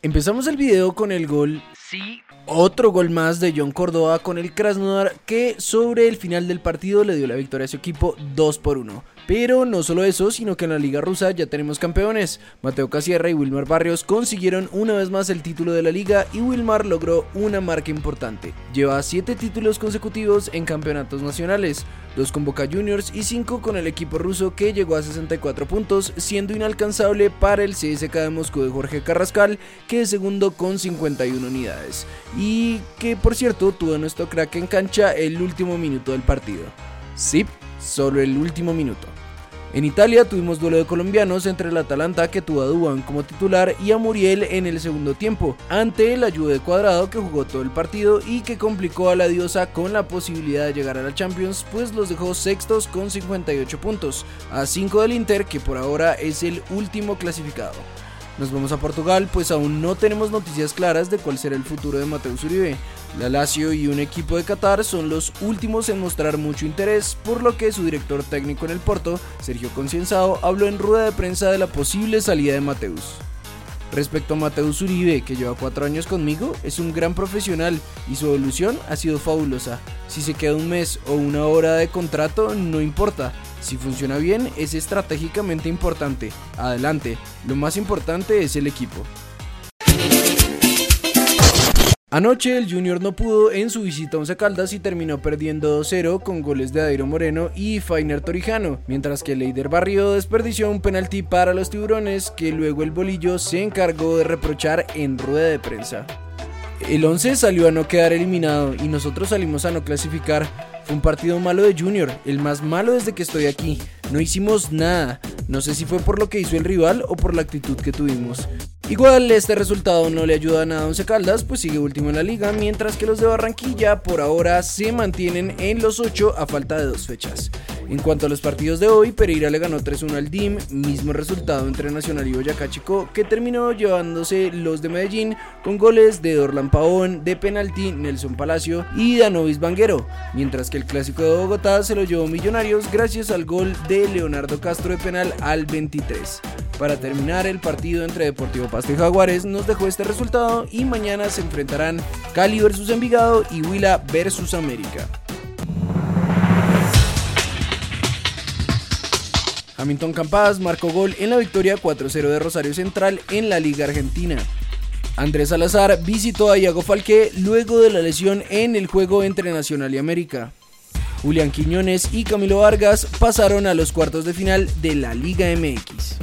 Empezamos el video con el gol. Sí. Otro gol más de John Córdoba con el Krasnodar que sobre el final del partido le dio la victoria a su equipo 2 por 1. Pero no solo eso, sino que en la liga rusa ya tenemos campeones. Mateo Casierra y Wilmar Barrios consiguieron una vez más el título de la liga y Wilmar logró una marca importante. Lleva 7 títulos consecutivos en campeonatos nacionales, 2 con Boca Juniors y 5 con el equipo ruso que llegó a 64 puntos, siendo inalcanzable para el CSK de Moscú de Jorge Carrascal, que es segundo con 51 unidades. Y que por cierto tuvo nuestro crack en cancha el último minuto del partido. Sí, solo el último minuto. En Italia tuvimos duelo de colombianos entre el Atalanta que tuvo a Duan como titular y a Muriel en el segundo tiempo, ante el ayuda de Cuadrado que jugó todo el partido y que complicó a la diosa con la posibilidad de llegar a la Champions, pues los dejó sextos con 58 puntos, a 5 del Inter que por ahora es el último clasificado. Nos vamos a Portugal, pues aún no tenemos noticias claras de cuál será el futuro de Mateus Uribe. La Lazio y un equipo de Qatar son los últimos en mostrar mucho interés, por lo que su director técnico en el Porto, Sergio Concienzado, habló en rueda de prensa de la posible salida de Mateus. Respecto a Mateus Uribe, que lleva cuatro años conmigo, es un gran profesional y su evolución ha sido fabulosa. Si se queda un mes o una hora de contrato, no importa. Si funciona bien, es estratégicamente importante. Adelante, lo más importante es el equipo. Anoche el Junior no pudo en su visita a Once Caldas y terminó perdiendo 2-0 con goles de Adairo Moreno y Fainer Torijano, mientras que Leider Barrio desperdició un penalti para los tiburones que luego el bolillo se encargó de reprochar en rueda de prensa. El 11 salió a no quedar eliminado y nosotros salimos a no clasificar. Fue un partido malo de Junior, el más malo desde que estoy aquí. No hicimos nada. No sé si fue por lo que hizo el rival o por la actitud que tuvimos. Igual este resultado no le ayuda nada a Once Caldas, pues sigue último en la liga, mientras que los de Barranquilla por ahora se mantienen en los 8 a falta de dos fechas. En cuanto a los partidos de hoy, Pereira le ganó 3-1 al DIM, mismo resultado entre Nacional y Boyacá Chico, que terminó llevándose los de Medellín con goles de Dorlan Pavón, de penalti Nelson Palacio y Danovis Banguero, mientras que el clásico de Bogotá se lo llevó Millonarios gracias al gol de Leonardo Castro de penal al 23. Para terminar, el partido entre Deportivo Pasto y Jaguares nos dejó este resultado y mañana se enfrentarán Cali versus Envigado y Huila versus América. Hamilton Campas marcó gol en la victoria 4-0 de Rosario Central en la Liga Argentina. Andrés Salazar visitó a Iago Falque luego de la lesión en el juego entre Nacional y América. Julián Quiñones y Camilo Vargas pasaron a los cuartos de final de la Liga MX.